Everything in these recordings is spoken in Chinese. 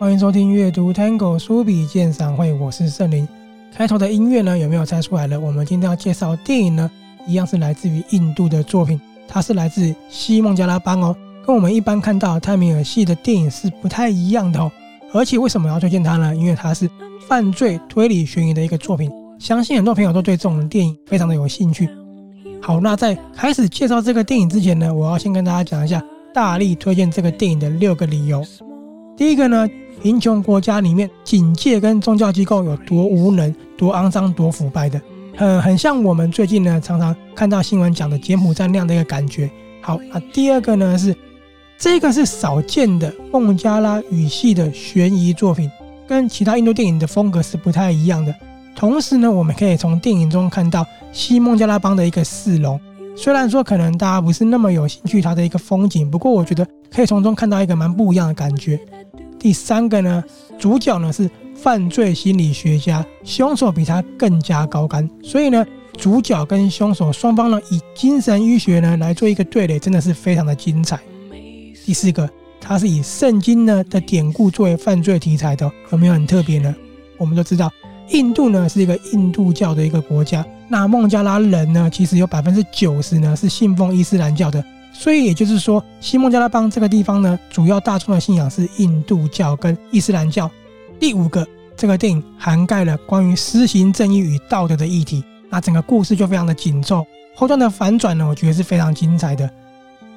欢迎收听阅读 Tango 书笔鉴赏会，我是圣灵。开头的音乐呢，有没有猜出来了？我们今天要介绍电影呢，一样是来自于印度的作品，它是来自西孟加拉邦哦，跟我们一般看到泰米尔系的电影是不太一样的哦。而且为什么要推荐它呢？因为它是犯罪推理悬疑的一个作品，相信很多朋友都对这种电影非常的有兴趣。好，那在开始介绍这个电影之前呢，我要先跟大家讲一下大力推荐这个电影的六个理由。第一个呢，贫穷国家里面警戒跟宗教机构有多无能、多肮脏、多腐败的，很很像我们最近呢常常看到新闻讲的柬埔寨那样的一个感觉。好，那第二个呢是这个是少见的孟加拉语系的悬疑作品，跟其他印度电影的风格是不太一样的。同时呢，我们可以从电影中看到西孟加拉邦的一个市容，虽然说可能大家不是那么有兴趣它的一个风景，不过我觉得可以从中看到一个蛮不一样的感觉。第三个呢，主角呢是犯罪心理学家，凶手比他更加高干，所以呢，主角跟凶手双方呢以精神医学呢来做一个对垒，真的是非常的精彩。第四个，它是以圣经呢的典故作为犯罪题材的，有没有很特别呢？我们都知道，印度呢是一个印度教的一个国家，那孟加拉人呢其实有百分之九十呢是信奉伊斯兰教的。所以也就是说，西孟加拉邦这个地方呢，主要大众的信仰是印度教跟伊斯兰教。第五个，这个电影涵盖了关于施行正义与道德的议题，那整个故事就非常的紧凑，后段的反转呢，我觉得是非常精彩的。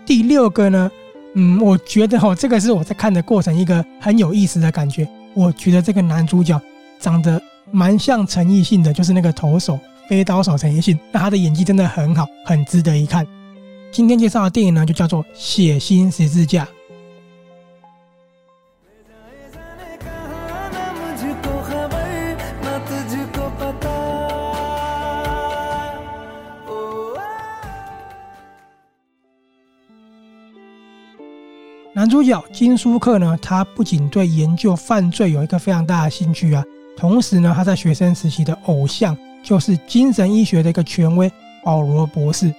第六个呢，嗯，我觉得哦，这个是我在看的过程一个很有意思的感觉。我觉得这个男主角长得蛮像陈奕迅的，就是那个投手飞刀手陈奕迅，那他的演技真的很好，很值得一看。今天介绍的电影呢，就叫做《血腥十字架》。男主角金舒克呢，他不仅对研究犯罪有一个非常大的兴趣啊，同时呢，他在学生时期的偶像就是精神医学的一个权威保罗博士。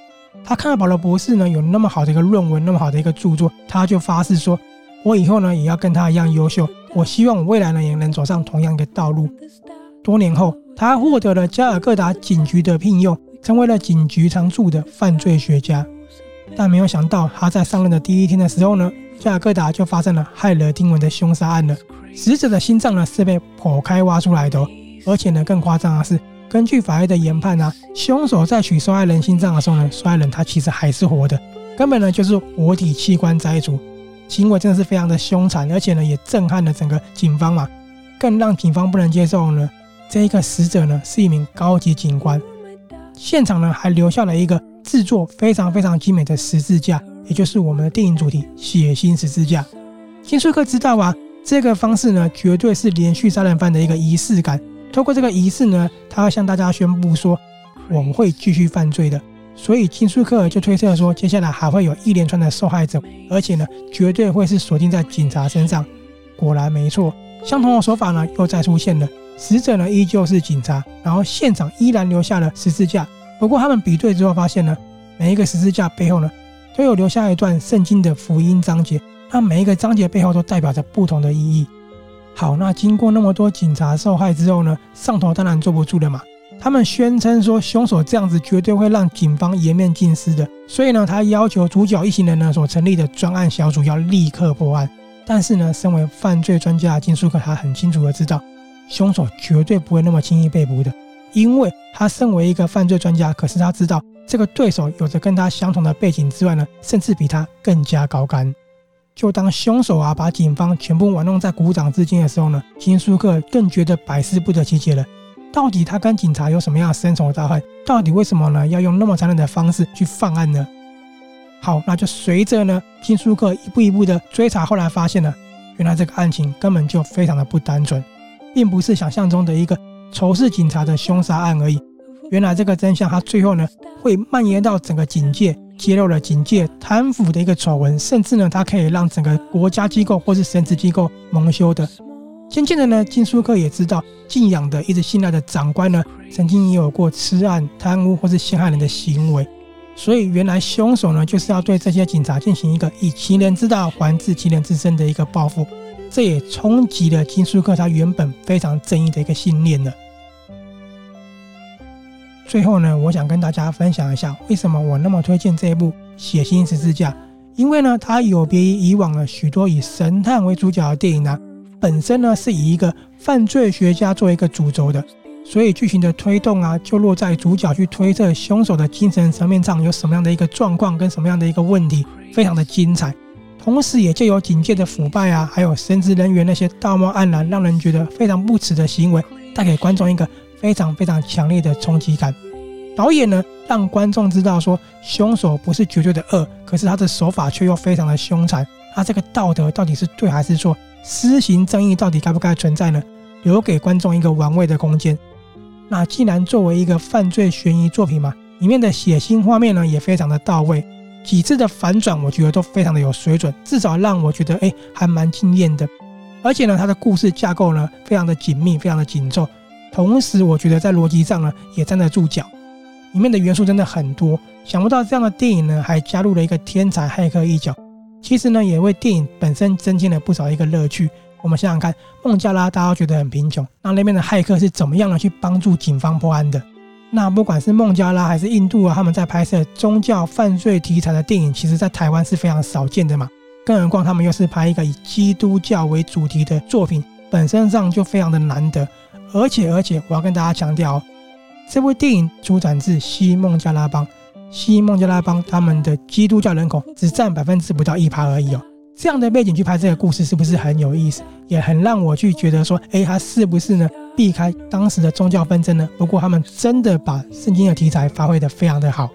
他看到保罗博士呢有那么好的一个论文，那么好的一个著作，他就发誓说：“我以后呢也要跟他一样优秀。我希望我未来呢也能走上同样的道路。”多年后，他获得了加尔各答警局的聘用，成为了警局常驻的犯罪学家。但没有想到，他在上任的第一天的时候呢，加尔各答就发生了骇人听闻的凶杀案了。死者的心脏呢是被剖开挖出来的，而且呢更夸张的是。根据法医的研判啊，凶手在取受害人心脏的时候呢，受害人他其实还是活的，根本呢就是活体器官摘除，行为真的是非常的凶残，而且呢也震撼了整个警方嘛。更让警方不能接受呢，这一个死者呢是一名高级警官，现场呢还留下了一个制作非常非常精美的十字架，也就是我们的电影主题——血腥十字架。金书克知道啊，这个方式呢绝对是连续杀人犯的一个仪式感。透过这个仪式呢，他要向大家宣布说，我们会继续犯罪的。所以金舒克就推测说，接下来还会有一连串的受害者，而且呢，绝对会是锁定在警察身上。果然没错，相同的手法呢又再出现了。死者呢依旧是警察，然后现场依然留下了十字架。不过他们比对之后发现呢，每一个十字架背后呢都有留下一段圣经的福音章节，那每一个章节背后都代表着不同的意义。好，那经过那么多警察受害之后呢，上头当然坐不住了嘛。他们宣称说，凶手这样子绝对会让警方颜面尽失的，所以呢，他要求主角一行人呢所成立的专案小组要立刻破案。但是呢，身为犯罪专家的金叔克，他很清楚的知道，凶手绝对不会那么轻易被捕的，因为他身为一个犯罪专家，可是他知道这个对手有着跟他相同的背景之外呢，甚至比他更加高干。就当凶手啊把警方全部玩弄在股掌之间的时候呢，金舒克更觉得百思不得其解了。到底他跟警察有什么样的深仇大恨？到底为什么呢？要用那么残忍的方式去犯案呢？好，那就随着呢金舒克一步一步的追查，后来发现了，原来这个案情根本就非常的不单纯，并不是想象中的一个仇视警察的凶杀案而已。原来这个真相，它最后呢会蔓延到整个警界。揭露了警界贪腐的一个丑闻，甚至呢，它可以让整个国家机构或是神职机构蒙羞的。渐渐的呢，金书克也知道，敬仰的、一直信赖的长官呢，曾经也有过吃案、贪污或是陷害人的行为。所以，原来凶手呢，就是要对这些警察进行一个以其人之道还治其人之身的一个报复。这也冲击了金舒克他原本非常正义的一个信念了。最后呢，我想跟大家分享一下，为什么我那么推荐这一部《血腥十字架》？因为呢，它有别于以往的许多以神探为主角的电影呢、本身呢是以一个犯罪学家做一个主轴的，所以剧情的推动啊，就落在主角去推测凶手的精神层面上有什么样的一个状况跟什么样的一个问题，非常的精彩。同时，也借由警界的腐败啊，还有神职人员那些道貌岸然、让人觉得非常不耻的行为，带给观众一个。非常非常强烈的冲击感。导演呢，让观众知道说，凶手不是绝对的恶，可是他的手法却又非常的凶残。他这个道德到底是对还是错？施行正义到底该不该存在呢？留给观众一个玩味的空间。那既然作为一个犯罪悬疑作品嘛，里面的血腥画面呢也非常的到位，几次的反转我觉得都非常的有水准，至少让我觉得哎还蛮惊艳的。而且呢，它的故事架构呢非常的紧密，非常的紧凑。同时，我觉得在逻辑上呢也站得住脚，里面的元素真的很多。想不到这样的电影呢，还加入了一个天才骇客一角。其实呢，也为电影本身增添了不少一个乐趣。我们想想看，孟加拉大家都觉得很贫穷，那那边的骇客是怎么样的去帮助警方破案的？那不管是孟加拉还是印度啊，他们在拍摄宗教犯罪题材的电影，其实在台湾是非常少见的嘛。更何况他们又是拍一个以基督教为主题的作品，本身上就非常的难得。而且而且，我要跟大家强调哦，这部电影出产自西孟加拉邦，西孟加拉邦他们的基督教人口只占百分之不到一趴而已哦。这样的背景去拍这个故事，是不是很有意思？也很让我去觉得说，哎，他是不是呢避开当时的宗教纷争呢？不过他们真的把圣经的题材发挥得非常的好。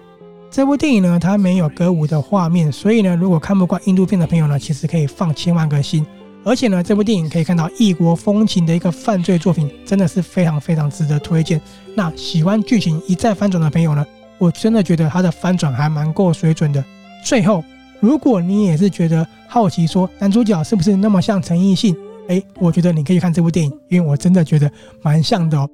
这部电影呢，它没有歌舞的画面，所以呢，如果看不惯印度片的朋友呢，其实可以放千万个心。而且呢，这部电影可以看到异国风情的一个犯罪作品，真的是非常非常值得推荐。那喜欢剧情一再翻转的朋友呢，我真的觉得它的翻转还蛮够水准的。最后，如果你也是觉得好奇，说男主角是不是那么像陈奕迅？哎，我觉得你可以看这部电影，因为我真的觉得蛮像的哦。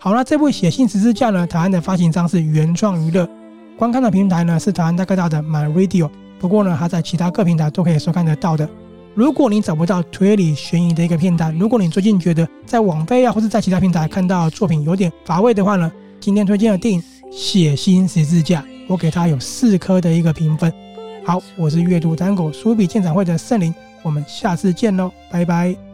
好了，这部《写信十字架》呢，台湾的发行商是原创娱乐，观看的平台呢是台湾大哥大的 MyRadio，不过呢，它在其他各平台都可以收看得到的。如果你找不到推理悬疑的一个片段，如果你最近觉得在网飞啊或是在其他平台看到作品有点乏味的话呢，今天推荐的电影《血腥十字架》，我给它有四颗的一个评分。好，我是阅读单口书笔鉴赏会的圣灵，我们下次见喽，拜拜。